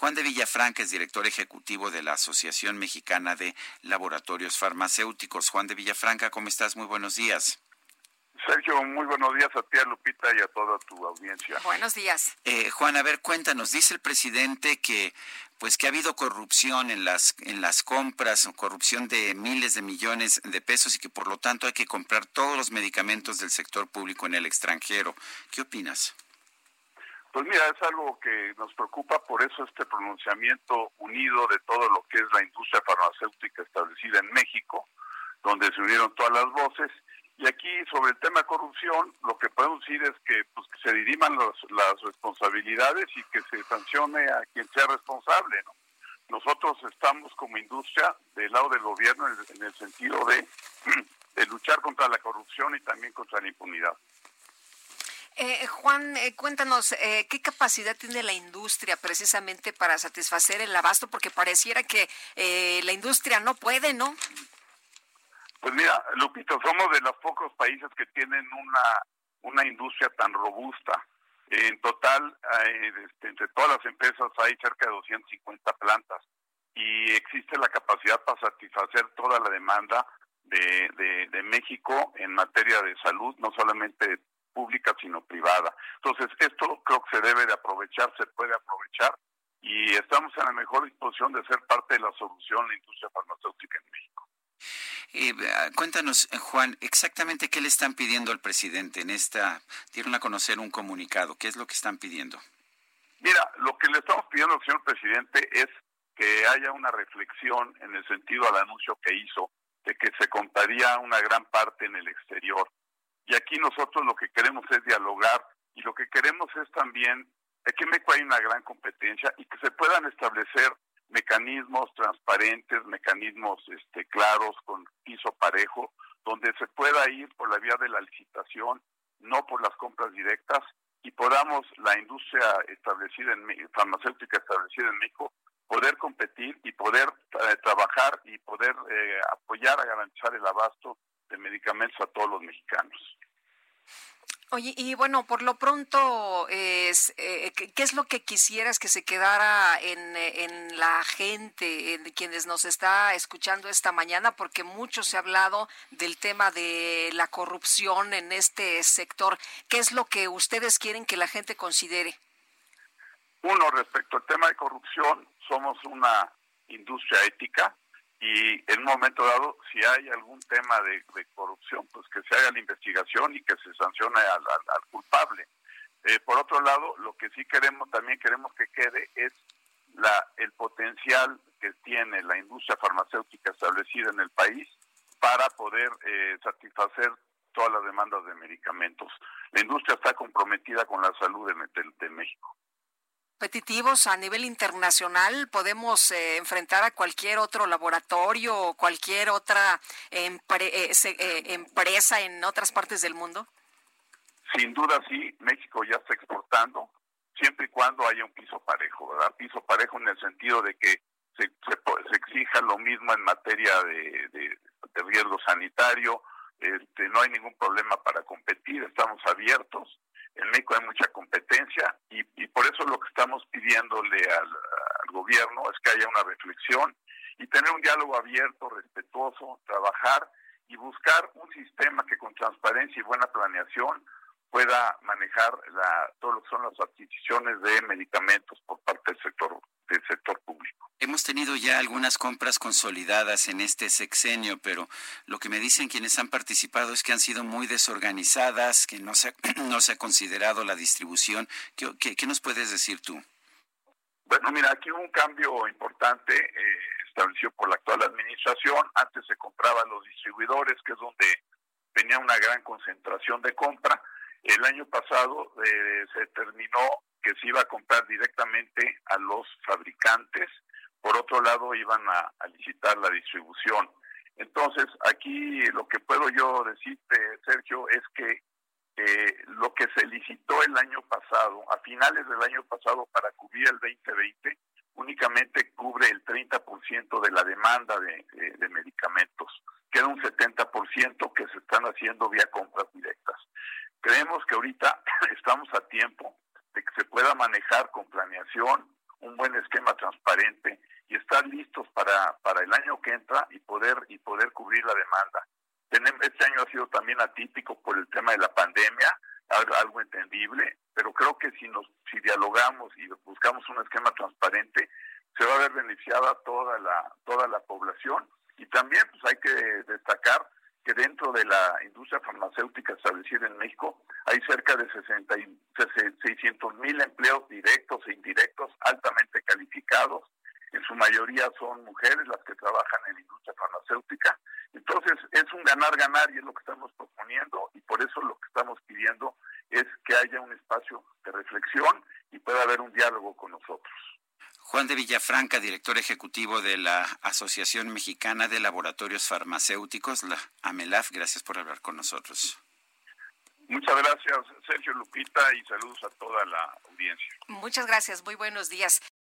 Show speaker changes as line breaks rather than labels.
Juan de Villafranca es director ejecutivo de la Asociación Mexicana de Laboratorios Farmacéuticos. Juan de Villafranca, ¿cómo estás? Muy buenos días.
Sergio, muy buenos días a ti, a Lupita y a toda tu audiencia.
Buenos días.
Eh, Juan, a ver, cuéntanos, dice el presidente que pues que ha habido corrupción en las en las compras, corrupción de miles de millones de pesos y que por lo tanto hay que comprar todos los medicamentos del sector público en el extranjero. ¿Qué opinas?
Pues mira, es algo que nos preocupa, por eso este pronunciamiento unido de todo lo que es la industria farmacéutica establecida en México, donde se unieron todas las voces. Y aquí sobre el tema corrupción, lo que podemos decir es que, pues, que se diriman las responsabilidades y que se sancione a quien sea responsable. ¿no? Nosotros estamos como industria del lado del gobierno en el, en el sentido de, de luchar contra la corrupción y también contra la impunidad.
Eh, Juan, eh, cuéntanos, eh, ¿qué capacidad tiene la industria precisamente para satisfacer el abasto? Porque pareciera que eh, la industria no puede, ¿no?
Pues mira, Lupito, somos de los pocos países que tienen una, una industria tan robusta. En total, eh, este, entre todas las empresas hay cerca de 250 plantas y existe la capacidad para satisfacer toda la demanda de, de, de México en materia de salud, no solamente pública sino privada. Entonces, esto creo que se debe de aprovechar, se puede aprovechar y estamos en la mejor disposición de ser parte de la solución la industria farmacéutica en México.
Eh, cuéntanos, Juan, exactamente qué le están pidiendo al presidente en esta, dieron a conocer un comunicado, ¿qué es lo que están pidiendo?
Mira, lo que le estamos pidiendo al señor presidente es que haya una reflexión en el sentido al anuncio que hizo de que se contaría una gran parte en el exterior. Y aquí nosotros lo que queremos es dialogar y lo que queremos es también, aquí en México hay una gran competencia y que se puedan establecer mecanismos transparentes, mecanismos este, claros, con piso parejo, donde se pueda ir por la vía de la licitación, no por las compras directas, y podamos la industria establecida en farmacéutica establecida en México poder competir y poder eh, trabajar y poder eh, apoyar a garantizar el abasto de medicamentos a todos los mexicanos.
Oye, y bueno, por lo pronto, es, eh, ¿qué es lo que quisieras que se quedara en, en, la gente, en quienes nos está escuchando esta mañana? Porque mucho se ha hablado del tema de la corrupción en este sector. ¿Qué es lo que ustedes quieren que la gente considere?
Uno, respecto al tema de corrupción, somos una industria ética y en un momento dado, si hay algún tema de, corrupción, pues que se haga la investigación y que se sancione al culpable. Eh, por otro lado, lo que sí queremos, también queremos que quede es la, el potencial que tiene la industria farmacéutica establecida en el país para poder eh, satisfacer todas las demandas de medicamentos. La industria está comprometida con la salud de, de, de México
competitivos a nivel internacional? ¿Podemos eh, enfrentar a cualquier otro laboratorio o cualquier otra eh, eh, empresa en otras partes del mundo?
Sin duda sí, México ya está exportando, siempre y cuando haya un piso parejo, ¿verdad? Piso parejo en el sentido de que se, se, se exija lo mismo en materia de, de, de riesgo sanitario, este, no hay ningún problema para competir, estamos abiertos en México hay mucha competencia y, por eso lo que estamos pidiéndole al, al, gobierno es que haya una reflexión y tener un diálogo abierto, respetuoso, trabajar y buscar un sistema que con transparencia y buena planeación pueda manejar la, todo lo que son las adquisiciones de medicamentos por parte del sector del sector público.
Hemos tenido ya algunas compras consolidadas en este sexenio, pero lo que me dicen quienes han participado es que han sido muy desorganizadas, que no se ha, no se ha considerado la distribución. ¿Qué, qué, qué nos puedes decir tú?
Bueno, mira, aquí hubo un cambio importante eh, establecido por la actual administración. Antes se compraban los distribuidores, que es donde tenía una gran concentración de compra. El año pasado eh, se terminó que se iba a comprar directamente a los fabricantes, por otro lado iban a, licitar la distribución. Entonces, aquí lo que puedo yo decirte, Sergio, es que eh, lo que se licitó el año pasado, a finales del año pasado para cubrir el 2020, únicamente cubre el 30% de la demanda de, de, medicamentos. Queda un 70% que se están haciendo vía compras directas. Creemos que ahorita estamos a tiempo de que se pueda un buen esquema transparente y estar listos para, para el año que entra y poder y poder cubrir la demanda. Este año ha sido también atípico por el tema de la pandemia, algo entendible, pero creo que si nos si dialogamos y buscamos un esquema transparente, se va a ver beneficiada toda la toda la población y también pues hay que destacar que dentro de la industria farmacéutica establecida en México hay cerca de 60 600 mil empleos directos e indirectos altamente calificados. En su mayoría son mujeres las que trabajan en la industria farmacéutica. Entonces es un ganar-ganar y es lo que estamos proponiendo y por eso lo que estamos pidiendo es que haya un espacio de reflexión y pueda haber un diálogo con nosotros.
Juan de Villafranca, director ejecutivo de la Asociación Mexicana de Laboratorios Farmacéuticos, la AMELAF, gracias por hablar con nosotros.
Muchas gracias, Sergio Lupita, y saludos a toda la audiencia.
Muchas gracias, muy buenos días.